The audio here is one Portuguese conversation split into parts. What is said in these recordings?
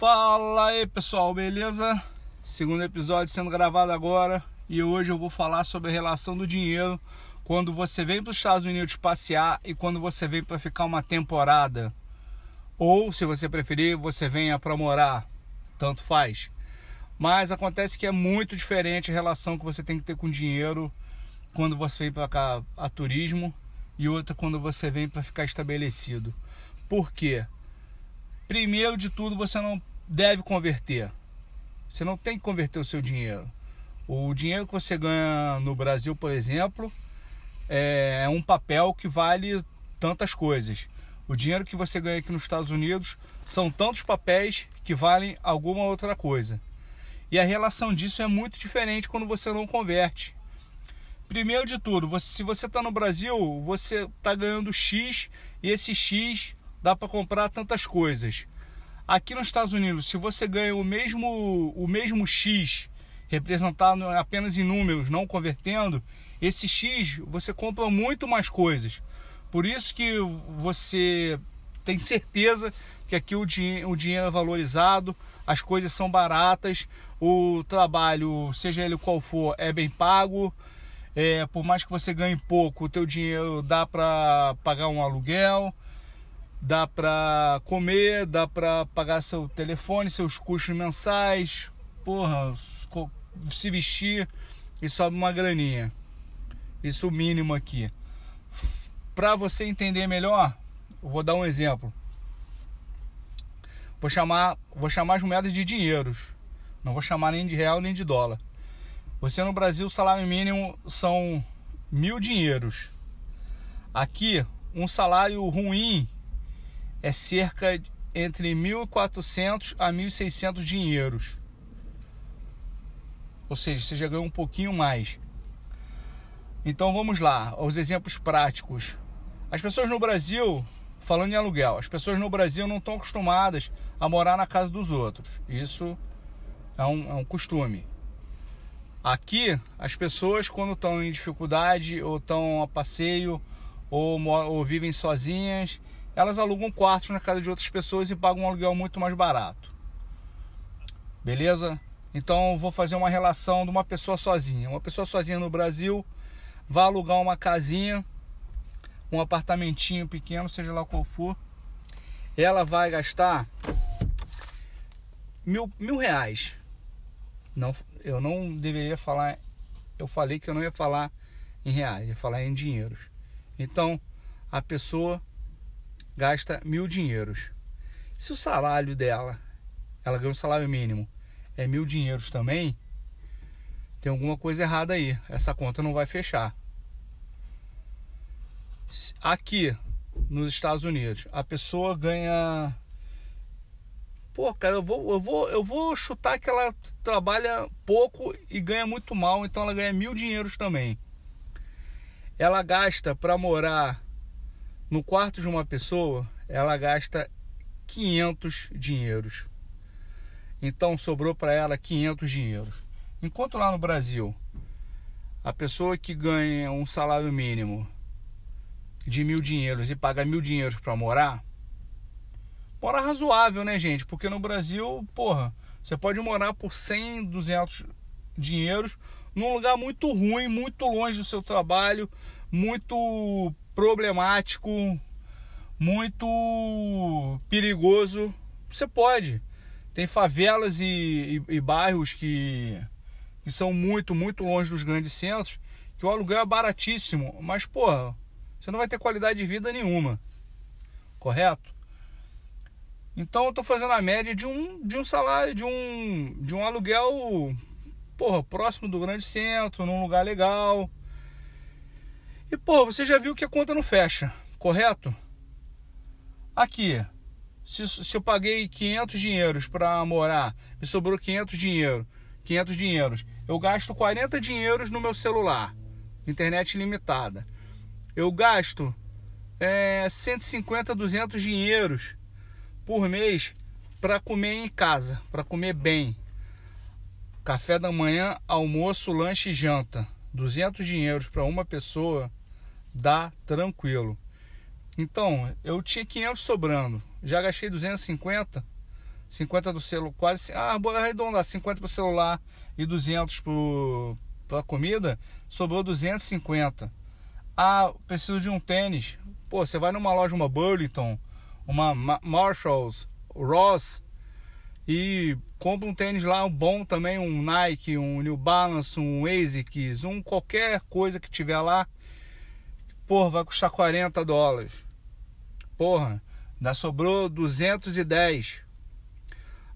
Fala aí pessoal, beleza? Segundo episódio sendo gravado agora e hoje eu vou falar sobre a relação do dinheiro quando você vem para os Estados Unidos passear e quando você vem para ficar uma temporada. Ou, se você preferir, você venha para morar, tanto faz. Mas acontece que é muito diferente a relação que você tem que ter com dinheiro quando você vem para cá a turismo e outra quando você vem para ficar estabelecido. Por quê? Primeiro de tudo, você não deve converter. Você não tem que converter o seu dinheiro. O dinheiro que você ganha no Brasil, por exemplo, é um papel que vale tantas coisas. O dinheiro que você ganha aqui nos Estados Unidos são tantos papéis que valem alguma outra coisa. E a relação disso é muito diferente quando você não converte. Primeiro de tudo, você, se você está no Brasil, você está ganhando X e esse X dá para comprar tantas coisas. Aqui nos Estados Unidos, se você ganha o mesmo, o mesmo X, representado apenas em números, não convertendo, esse X você compra muito mais coisas. Por isso que você tem certeza que aqui o, o dinheiro é valorizado, as coisas são baratas, o trabalho, seja ele qual for, é bem pago. É, por mais que você ganhe pouco, o teu dinheiro dá para pagar um aluguel, dá para comer, dá para pagar seu telefone, seus custos mensais, porra, se vestir e sobe uma graninha. Isso o mínimo aqui. Para você entender melhor, eu vou dar um exemplo. Vou chamar, vou chamar as moedas de dinheiros. Não vou chamar nem de real nem de dólar. Você no Brasil, o salário mínimo são mil dinheiros. Aqui, um salário ruim é cerca de entre 1.400 a 1.600 dinheiros. Ou seja, você já ganhou um pouquinho mais. Então vamos lá, os exemplos práticos. As pessoas no Brasil, falando em aluguel, as pessoas no Brasil não estão acostumadas a morar na casa dos outros. Isso é um, é um costume. Aqui, as pessoas, quando estão em dificuldade, ou estão a passeio, ou, ou vivem sozinhas, elas alugam quartos na casa de outras pessoas e pagam um aluguel muito mais barato. Beleza? Então, vou fazer uma relação de uma pessoa sozinha. Uma pessoa sozinha no Brasil vai alugar uma casinha, um apartamentinho pequeno, seja lá qual for. Ela vai gastar mil, mil reais não, eu não deveria falar. Eu falei que eu não ia falar em reais, ia falar em dinheiros. Então, a pessoa gasta mil dinheiros. Se o salário dela, ela ganha um salário mínimo, é mil dinheiros também, tem alguma coisa errada aí. Essa conta não vai fechar. Aqui nos Estados Unidos, a pessoa ganha Pô, cara, eu vou, eu vou, eu vou chutar que ela trabalha pouco e ganha muito mal, então ela ganha mil dinheiros também. Ela gasta para morar no quarto de uma pessoa, ela gasta 500 dinheiros. Então sobrou para ela 500 dinheiros. Enquanto lá no Brasil, a pessoa que ganha um salário mínimo de mil dinheiros e paga mil dinheiros para morar, Mora razoável, né, gente? Porque no Brasil, porra, você pode morar por 100, 200 dinheiros num lugar muito ruim, muito longe do seu trabalho, muito problemático, muito perigoso. Você pode. Tem favelas e, e, e bairros que, que são muito, muito longe dos grandes centros, que o aluguel é baratíssimo, mas, porra, você não vai ter qualidade de vida nenhuma. Correto? Então eu tô fazendo a média de um, de um salário, de um, de um aluguel, porra, próximo do grande centro, num lugar legal. E, porra, você já viu que a conta não fecha, correto? Aqui, se, se eu paguei 500 dinheiros para morar, me sobrou 500 dinheiro, 500 dinheiros, eu gasto 40 dinheiros no meu celular, internet limitada. Eu gasto é, 150, 200 dinheiros por mês para comer em casa, para comer bem. Café da manhã, almoço, lanche e janta. 200 dinheiros para uma pessoa dá tranquilo. Então, eu tinha 500 sobrando, já gastei 250, 50 do celular, quase, ah, vou arredondar, 50 pro celular e 200 pro, pra comida, sobrou 250. Ah, preciso de um tênis. Pô, você vai numa loja, uma Burlington, uma Marshalls, Ross, e compra um tênis lá bom também, um Nike, um New Balance, um ASICS, um qualquer coisa que tiver lá. Porra, vai custar 40 dólares. Porra, ainda sobrou 210.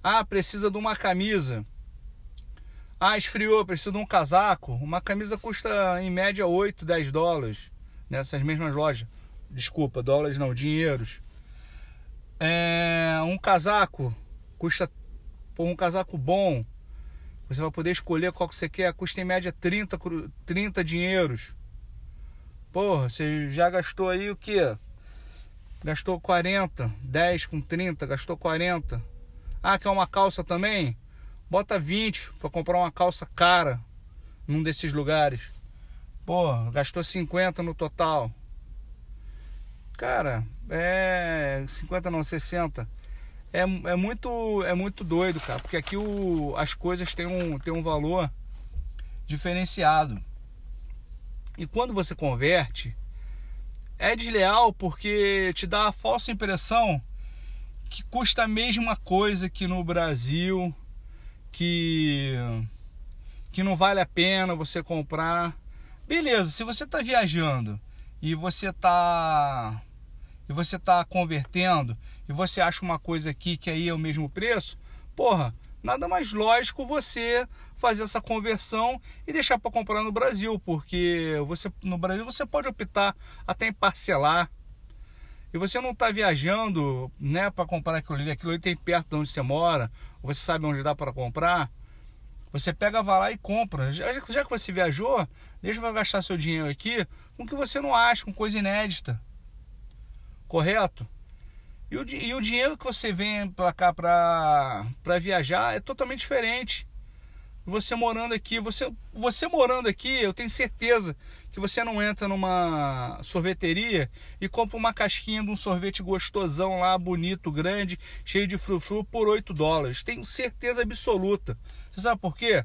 Ah, precisa de uma camisa. Ah, esfriou, precisa de um casaco. Uma camisa custa em média 8, 10 dólares. Nessas mesmas lojas. Desculpa, dólares não, dinheiros. É, um casaco custa por um casaco bom. Você vai poder escolher qual que você quer. Custa em média 30, 30 dinheiros. Porra, você já gastou aí o que? Gastou 40, 10 com 30, gastou 40. Ah, quer uma calça também? Bota 20 para comprar uma calça cara num desses lugares. Pô, gastou 50 no total. Cara, é 50 não, 60 é, é, muito, é muito doido, cara, porque aqui o, as coisas têm um, têm um valor diferenciado. E quando você converte, é desleal porque te dá a falsa impressão que custa a mesma coisa que no Brasil, que, que não vale a pena você comprar. Beleza, se você está viajando e você está e você está convertendo e você acha uma coisa aqui que aí é o mesmo preço, porra, nada mais lógico você fazer essa conversão e deixar para comprar no Brasil, porque você no Brasil você pode optar até em parcelar. E você não está viajando, né, para comprar aquilo ali, aquilo ali tem perto de onde você mora, você sabe onde dá para comprar. Você pega, vai lá e compra. Já, já que você viajou, deixa eu gastar seu dinheiro aqui com o que você não acha, com coisa inédita correto? E o, e o dinheiro que você vem para cá para viajar é totalmente diferente. Você morando aqui, você, você morando aqui, eu tenho certeza que você não entra numa sorveteria e compra uma casquinha de um sorvete gostosão lá, bonito, grande, cheio de frufru por 8 dólares. Tenho certeza absoluta. Você sabe por quê?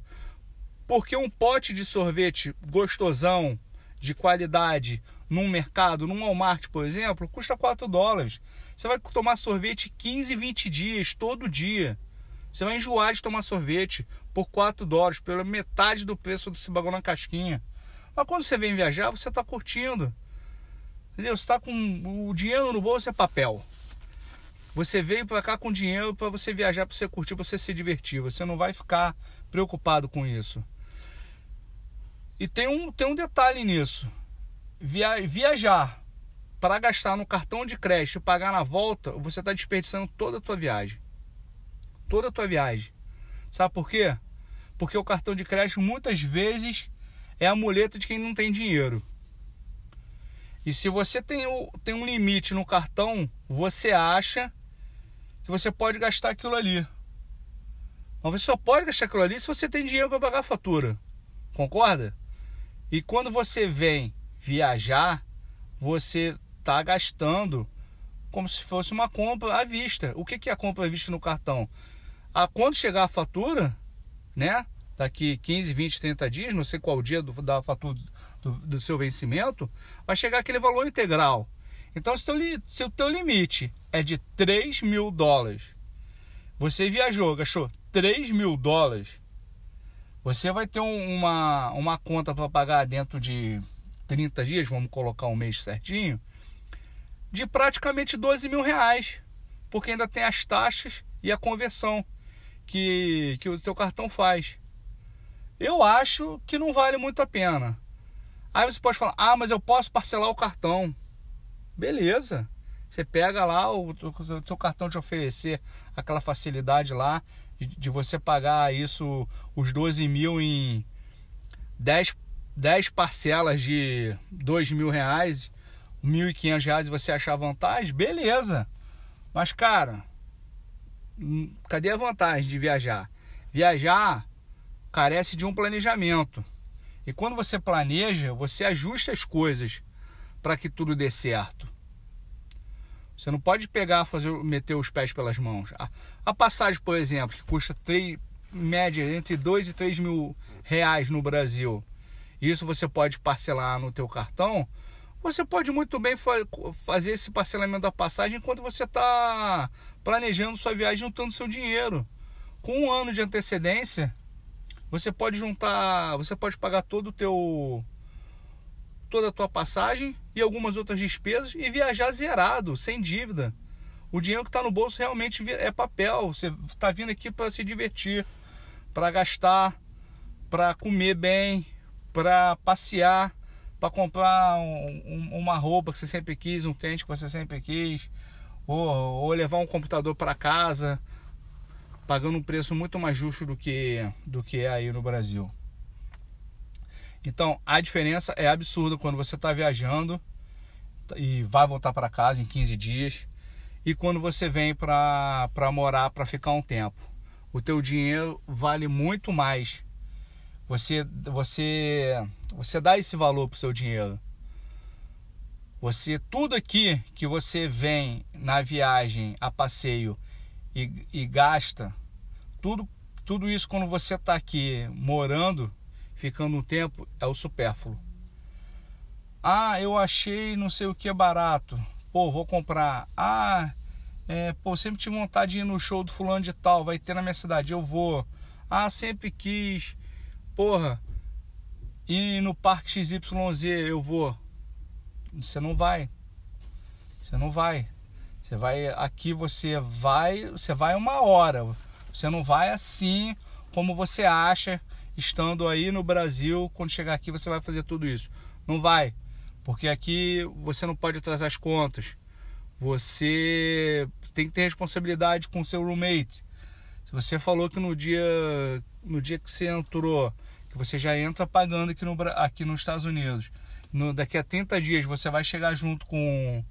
Porque um pote de sorvete gostosão, de qualidade, num mercado, num Walmart, por exemplo, custa 4 dólares. Você vai tomar sorvete 15, 20 dias, todo dia. Você vai enjoar de tomar sorvete por 4 dólares, pela metade do preço desse bagulho na casquinha. Mas quando você vem viajar, você está curtindo. Entendeu? Você está com o dinheiro no bolso é papel. Você veio para cá com dinheiro para você viajar, para você curtir, você se divertir. Você não vai ficar preocupado com isso. E tem um, tem um detalhe nisso via, viajar para gastar no cartão de crédito e pagar na volta, você está desperdiçando toda a tua viagem. Toda a tua viagem. Sabe por quê? Porque o cartão de crédito muitas vezes é a muleta de quem não tem dinheiro. E se você tem, tem um limite no cartão, você acha que você pode gastar aquilo ali. Mas você só pode gastar aquilo ali se você tem dinheiro para pagar a fatura. Concorda? E quando você vem viajar, você está gastando como se fosse uma compra à vista. O que, que é a compra à vista no cartão? A, quando chegar a fatura, né? Daqui 15, 20, 30 dias, não sei qual dia do, da fatura do, do, seu vencimento, vai chegar aquele valor integral. Então, se, teu, se o teu limite é de 3 mil dólares, você viajou, gastou 3 mil dólares, você vai ter um, uma, uma conta para pagar dentro de 30 dias, vamos colocar um mês certinho, de praticamente 12 mil reais, porque ainda tem as taxas e a conversão que, que o teu cartão faz. Eu acho que não vale muito a pena. Aí você pode falar, ah, mas eu posso parcelar o cartão. Beleza. Você pega lá, o, o seu cartão te oferecer aquela facilidade lá de, de você pagar isso, os 12 mil em 10 10 parcelas de 2 mil reais, 1.500 reais e você achar vantagem, beleza. Mas, cara, cadê a vantagem de viajar? Viajar carece de um planejamento. E quando você planeja, você ajusta as coisas para que tudo dê certo. Você não pode pegar, fazer, meter os pés pelas mãos. Ah, A passagem, por exemplo, que custa 3, média entre 2 e 3 mil reais no Brasil, isso você pode parcelar no teu cartão, você pode muito bem fa fazer esse parcelamento da passagem enquanto você está planejando sua viagem juntando seu dinheiro. Com um ano de antecedência, você pode juntar, você pode pagar todo o teu toda a tua passagem e algumas outras despesas e viajar zerado, sem dívida. O dinheiro que está no bolso realmente é papel. Você está vindo aqui para se divertir, para gastar, para comer bem, para passear, para comprar um, um, uma roupa que você sempre quis, um tênis que você sempre quis, ou, levar um computador para casa, pagando um preço muito mais justo do que, do que é aí no Brasil. Então a diferença é absurda quando você está viajando e vai voltar para casa em 15 dias e quando você vem para morar para ficar um tempo. O teu dinheiro vale muito mais. Você você você dá esse valor pro seu dinheiro. Você tudo aqui que você vem na viagem a passeio e, e gasta, tudo tudo isso quando você está aqui morando, ficando um tempo, é o supérfluo. Ah, eu achei não sei o que barato. Pô, vou comprar. Ah, é, pô, sempre tive vontade de ir no show do fulano de tal, vai ter na minha cidade, eu vou. Ah, sempre quis. Porra, ir no parque XYZ, eu vou. Você não vai. Você não vai. Você vai aqui, você vai, você vai uma hora. Você não vai assim como você acha estando aí no Brasil, quando chegar aqui você vai fazer tudo isso. Não vai. Porque aqui você não pode atrasar as contas. Você tem que ter responsabilidade com seu roommate. Se você falou que no dia, no dia que você entrou, que você já entra pagando aqui, no, aqui nos Estados Unidos, no, daqui a 30 dias você vai chegar junto com,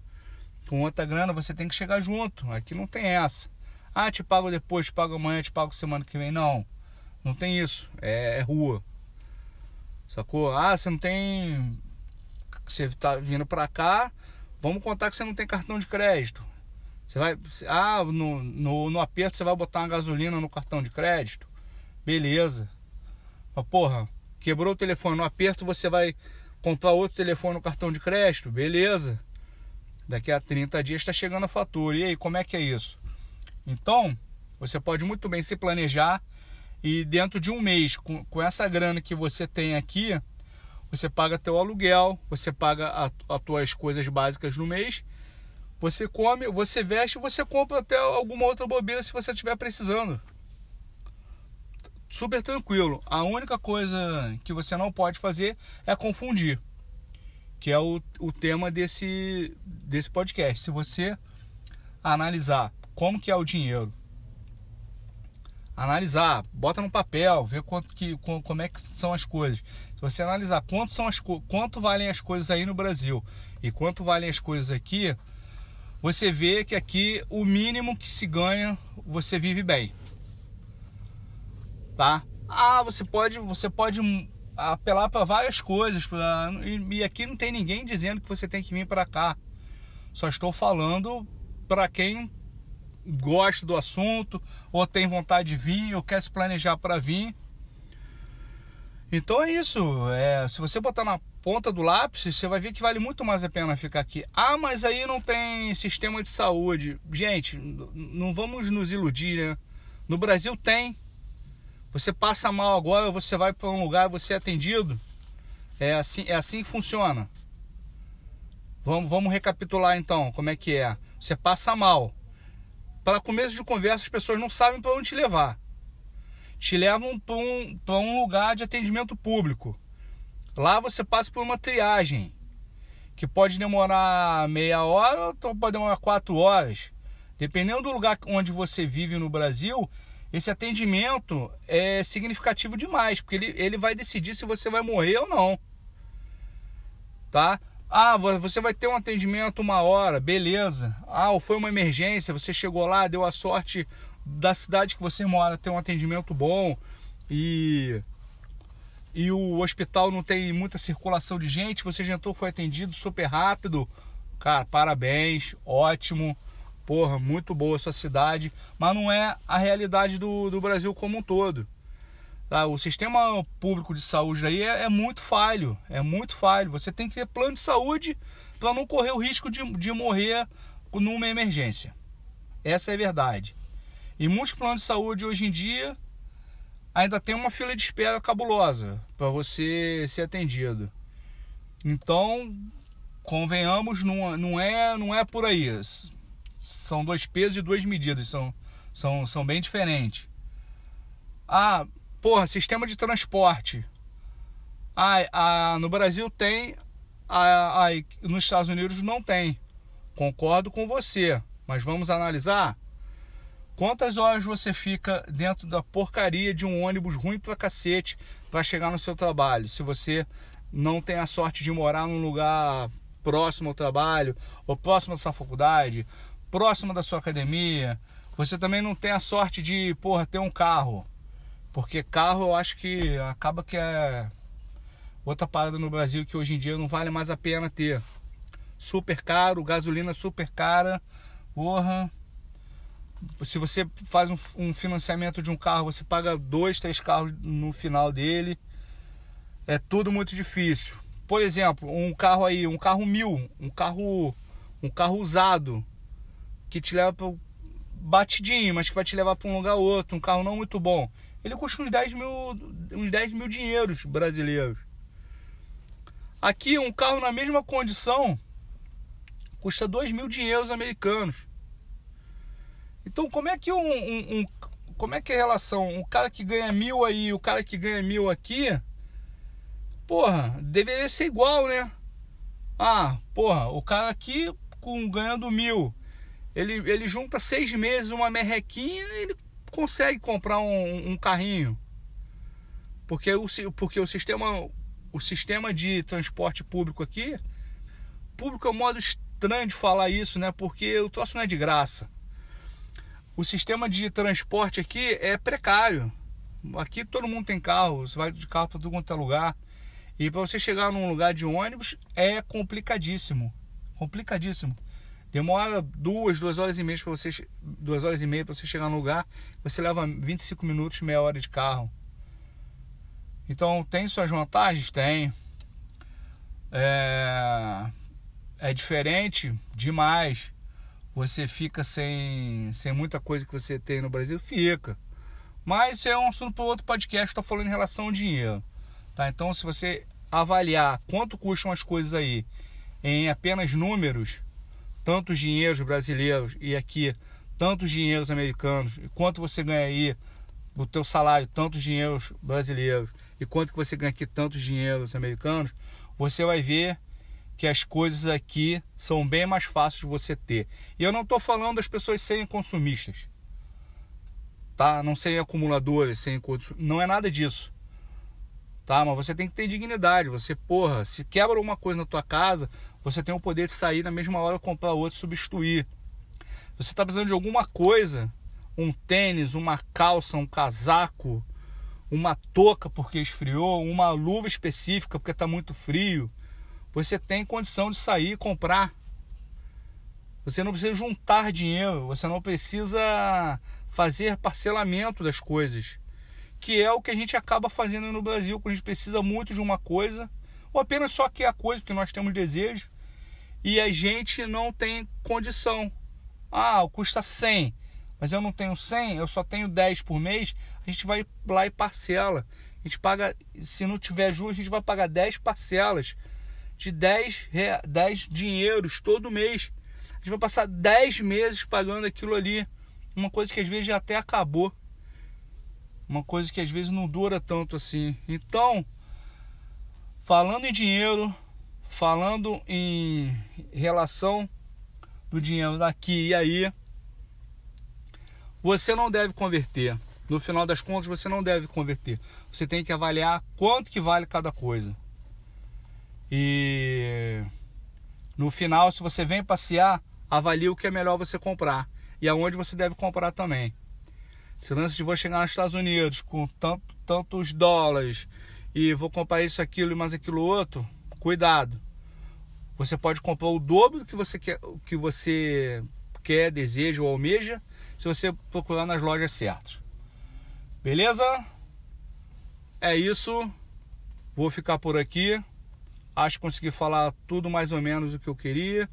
com outra grana, você tem que chegar junto. Aqui não tem essa. Ah, te pago depois, te pago amanhã, te pago semana que vem. Não, não tem isso. É, é rua. Sacou? Ah, você não tem você está vindo para cá, vamos contar que você não tem cartão de crédito. Você vai, ah, no, no, no aperto você vai botar uma gasolina no cartão de crédito. Beleza. Mas porra, quebrou o telefone no aperto, você vai comprar outro telefone no cartão de crédito. Beleza. Daqui a 30 dias está chegando a fatura. E aí, como é que é isso? Então, você pode muito bem se planejar e dentro de um mês, com, com essa grana que você tem aqui, você paga teu aluguel, você paga as tuas coisas básicas no mês, você come, você veste, você compra até alguma outra bobeira se você estiver precisando. Super tranquilo. A única coisa que você não pode fazer é confundir, que é o, o tema desse, desse podcast. Se você analisar como que é o dinheiro, analisar, bota no papel, ver quanto que, como é que são as coisas. Se você analisar quanto, são as, quanto valem as coisas aí no Brasil e quanto valem as coisas aqui, você vê que aqui o mínimo que se ganha, você vive bem. Tá? Ah, você pode, você pode apelar para várias coisas, pra, e, aqui não tem ninguém dizendo que você tem que vir para cá. Só estou falando para quem gosta do assunto ou tem vontade de vir ou quer se planejar para vir então é isso. É, se você botar na ponta do lápis, você vai ver que vale muito mais a pena ficar aqui. Ah, mas aí não tem sistema de saúde. Gente, não vamos nos iludir, né? No Brasil tem. Você passa mal agora, você vai para um lugar, você é atendido. É assim, é assim que funciona. Vamos, vamos recapitular então como é que é. Você passa mal. Para começo de conversa, as pessoas não sabem para onde te levar te levam para um, um lugar de atendimento público. Lá você passa por uma triagem, que pode demorar meia hora ou pode demorar quatro horas. Dependendo do lugar onde você vive no Brasil, esse atendimento é significativo demais, porque ele, ele vai decidir se você vai morrer ou não. Tá? Ah, você vai ter um atendimento uma hora, beleza. Ah, ou foi uma emergência, você chegou lá, deu a sorte, da cidade que você mora ter um atendimento bom e e o hospital não tem muita circulação de gente, você já entrou, foi atendido super rápido, cara, parabéns, ótimo, porra, muito boa sua cidade, mas não é a realidade do, do Brasil como um todo. Tá? O sistema público de saúde aí é, é, muito falho, é muito falho. Você tem que ter plano de saúde para não correr o risco de, de morrer numa emergência. Essa é a verdade. E muitos planos de saúde hoje em dia ainda tem uma fila de espera cabulosa para você ser atendido. Então, convenhamos, não, não, é, não é por aí. São dois pesos e duas medidas, são, são, são bem diferentes. Ah, porra, sistema de transporte. Ah, ah, no Brasil tem, ah, ah, nos Estados Unidos não tem. Concordo com você, mas vamos analisar. Quantas horas você fica dentro da porcaria de um ônibus ruim pra cacete para chegar no seu trabalho? Se você não tem a sorte de morar num lugar próximo ao trabalho, ou próximo da sua faculdade, próximo da sua academia, você também não tem a sorte de, porra, ter um carro. Porque carro eu acho que acaba que é outra parada no Brasil que hoje em dia não vale mais a pena ter. Super caro, gasolina super cara, porra se você faz um, um, financiamento de um carro, você paga dois, três carros no final dele. É tudo muito difícil. Por exemplo, um carro aí, um carro mil, um carro, um carro usado que te leva para batidinho, mas que vai te levar para um lugar ou outro, um carro não muito bom. Ele custa uns 10 mil, uns 10 mil dinheiros brasileiros. Aqui, um carro na mesma condição custa 2 mil dinheiros americanos. Então, como é que um, um, um, como é que é a relação? Um cara que ganha mil aí, o cara que ganha mil aqui, porra, deveria ser igual, né? Ah, porra, o cara aqui com ganhando mil, ele, ele junta seis meses uma merrequinha, ele consegue comprar um, um carrinho, porque o, porque o sistema o sistema de transporte público aqui, público é um modo estranho de falar isso, né? Porque o troço não é de graça o sistema de transporte aqui é precário. Aqui todo mundo tem carro, você vai de carro para todo quanto é lugar. E para você chegar num lugar de ônibus é complicadíssimo. Complicadíssimo. Demora duas, duas horas e meia para você duas horas e meia para você chegar no lugar. Você leva 25 minutos, meia hora de carro. Então tem suas vantagens, tem. É, é diferente demais você fica sem, sem muita coisa que você tem no Brasil? Fica. Mas isso é um assunto para outro podcast, estou falando em relação ao dinheiro. Tá? Então, se você avaliar quanto custam as coisas aí em apenas números, tantos dinheiros brasileiros e aqui tantos dinheiros americanos, e quanto você ganha aí o teu salário, tantos dinheiros brasileiros, e quanto que você ganha aqui tantos dinheiros americanos, você vai ver que as coisas aqui são bem mais fáceis de você ter. E eu não estou falando das pessoas serem consumistas, tá? Não serem acumuladores, serem não é nada disso, tá? Mas você tem que ter dignidade. Você, porra, se quebra uma coisa na tua casa, você tem o poder de sair na mesma hora comprar outra, substituir. Você está precisando de alguma coisa, um tênis, uma calça, um casaco, uma touca porque esfriou, uma luva específica porque está muito frio você tem condição de sair e comprar. Você não precisa juntar dinheiro, você não precisa fazer parcelamento das coisas, que é o que a gente acaba fazendo no Brasil quando a gente precisa muito de uma coisa, ou apenas só quer a coisa porque nós temos desejo e a gente não tem condição. Ah, custa 100, mas eu não tenho 100, eu só tenho 10 por mês. A gente vai lá e parcela. A gente paga, se não tiver juros, a gente vai pagar 10 parcelas de 10, 10 dinheiros todo mês. A gente vai passar 10 meses pagando aquilo ali. Uma coisa que às vezes já até acabou. Uma coisa que às vezes não dura tanto assim. Então, falando em dinheiro, falando em relação do dinheiro daqui e aí, você não deve converter. No final das contas, você não deve converter. Você tem que avaliar quanto que vale cada coisa. E no final, se você vem passear, avalie o que é melhor você comprar e aonde você deve comprar também. Se lance de vou chegar nos Estados Unidos com tanto, tantos dólares e vou comprar isso, aquilo e mais aquilo outro, cuidado. Você pode comprar o dobro do que você quer, que você quer, deseja ou almeja, se você procurar nas lojas certas. Beleza? É isso. Vou ficar por aqui. Acho que consegui falar tudo mais ou menos o que eu queria.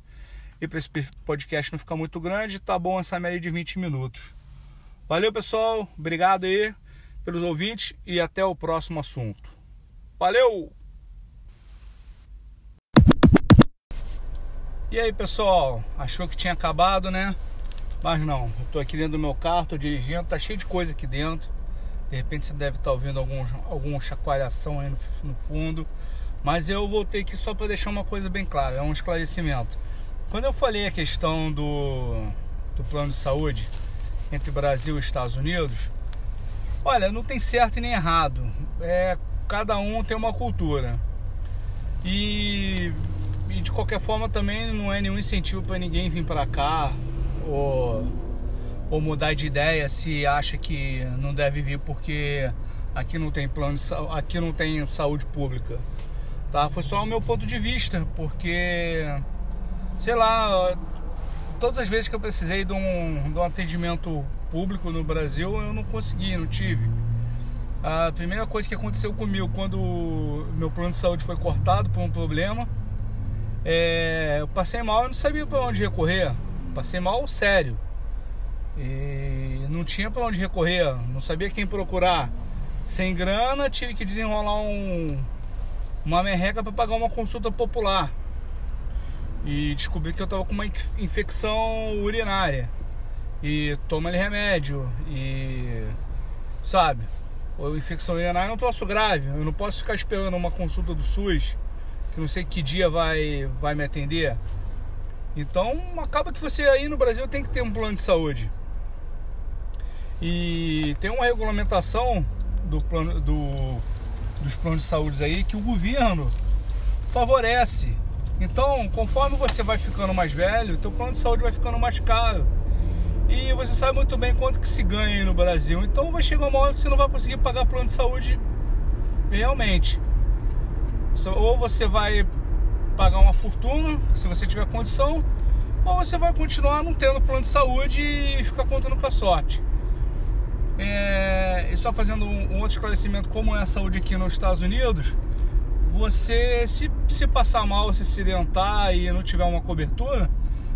E para esse podcast não ficar muito grande, tá bom essa média de 20 minutos. Valeu, pessoal. Obrigado aí pelos ouvintes e até o próximo assunto. Valeu! E aí, pessoal? Achou que tinha acabado, né? Mas não, eu tô aqui dentro do meu carro, tô dirigindo, tá cheio de coisa aqui dentro. De repente você deve estar tá ouvindo algum, alguma chacoalhação aí no, no fundo. Mas eu voltei aqui só para deixar uma coisa bem clara, é um esclarecimento. Quando eu falei a questão do, do plano de saúde entre Brasil e Estados Unidos, olha, não tem certo e nem errado. É, cada um tem uma cultura. E, e de qualquer forma também não é nenhum incentivo para ninguém vir para cá ou, ou mudar de ideia se acha que não deve vir porque aqui não tem plano aqui não tem saúde pública. Tá? Foi só o meu ponto de vista, porque sei lá, todas as vezes que eu precisei de um, de um atendimento público no Brasil, eu não consegui, não tive. A primeira coisa que aconteceu comigo quando meu plano de saúde foi cortado por um problema, é, eu passei mal, eu não sabia para onde recorrer. Passei mal sério. E não tinha para onde recorrer, não sabia quem procurar. Sem grana, tive que desenrolar um, uma merreca para pagar uma consulta popular. E descobri que eu estava com uma infecção urinária. E toma remédio. E. Sabe? Ou infecção urinária é um troço grave. Eu não posso ficar esperando uma consulta do SUS, que não sei que dia vai, vai me atender. Então acaba que você aí no Brasil tem que ter um plano de saúde. E tem uma regulamentação do plano, do, dos planos de saúde aí que o governo favorece. Então, conforme você vai ficando mais velho, teu plano de saúde vai ficando mais caro. E você sabe muito bem quanto que se ganha aí no Brasil. Então vai chegar uma hora que você não vai conseguir pagar plano de saúde realmente. Ou você vai pagar uma fortuna, se você tiver condição, ou você vai continuar não tendo plano de saúde e ficar contando com a sorte. É, e só fazendo um, outro esclarecimento, como é a saúde aqui nos Estados Unidos, você se, se passar mal, se acidentar e não tiver uma cobertura,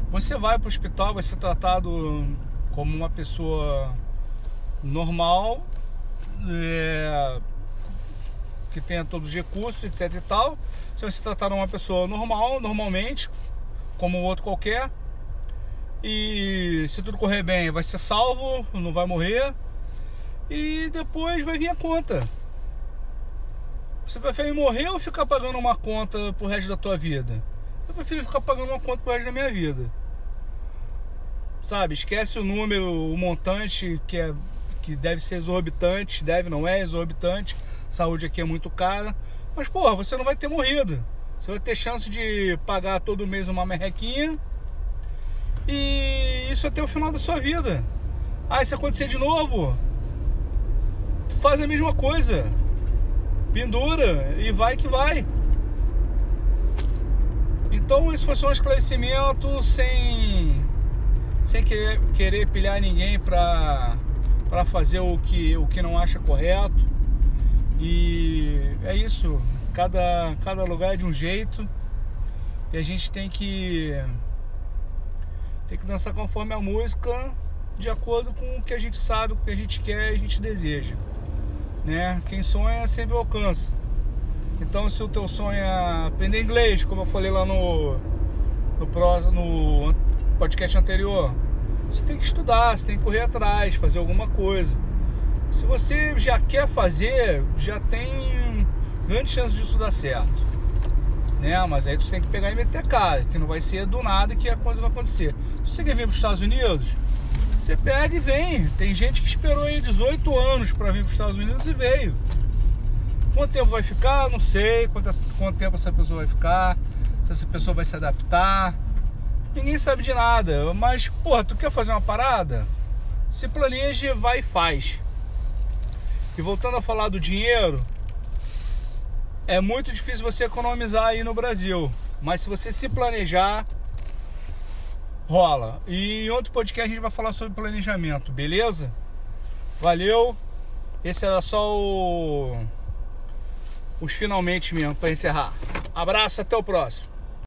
você vai para o hospital, vai ser tratado como uma pessoa normal, é, que tenha todos os recursos, etc e tal. Você vai se tratar uma pessoa normal, normalmente, como outro qualquer. E se tudo correr bem, vai ser salvo, não vai morrer. E depois vai vir a conta. Você prefere morrer ou ficar pagando uma conta pro resto da tua vida? Eu prefiro ficar pagando uma conta pro resto da minha vida sabe? Esquece o número, o montante que é que deve ser exorbitante, deve não é exorbitante. Saúde aqui é muito cara, mas porra, você não vai ter morrido. Você vai ter chance de pagar todo mês uma merrequinha. E isso até o final da sua vida. Ah, se acontecer de novo, faz a mesma coisa. Pendura e vai que vai. Então isso foi só um esclarecimento sem sem querer, querer pilhar ninguém para para fazer o que, o que não acha correto. E é isso, cada, cada lugar é de um jeito e a gente tem que tem que dançar conforme a música, de acordo com o que a gente sabe, o que a gente quer e a gente deseja. Né? Quem sonha sempre alcança. Então se o teu sonho é aprender inglês, como eu falei lá no no, próximo, no podcast anterior, você tem que estudar, você tem que correr atrás, fazer alguma coisa. Se você já quer fazer, já tem grande chance disso dar certo. Né? Mas aí você tem que pegar e meter cara, que não vai ser do nada que a coisa vai acontecer. Se você quer vir para os Estados Unidos, você pega e vem. Tem gente que esperou aí 18 anos para vir para os Estados Unidos e veio. Quanto tempo vai ficar? Não sei. Quanto, quanto tempo essa pessoa vai ficar? Se essa pessoa vai se adaptar ninguém sabe de nada. Mas, porra, tu quer fazer uma parada? Se planeja, vai e faz. E voltando a falar do dinheiro, é muito difícil você economizar aí no Brasil. Mas se você se planejar, rola. E em outro podcast a gente vai falar sobre planejamento, beleza? Valeu. Esse era só o... os finalmente mesmo para encerrar. Abraço, até o próximo.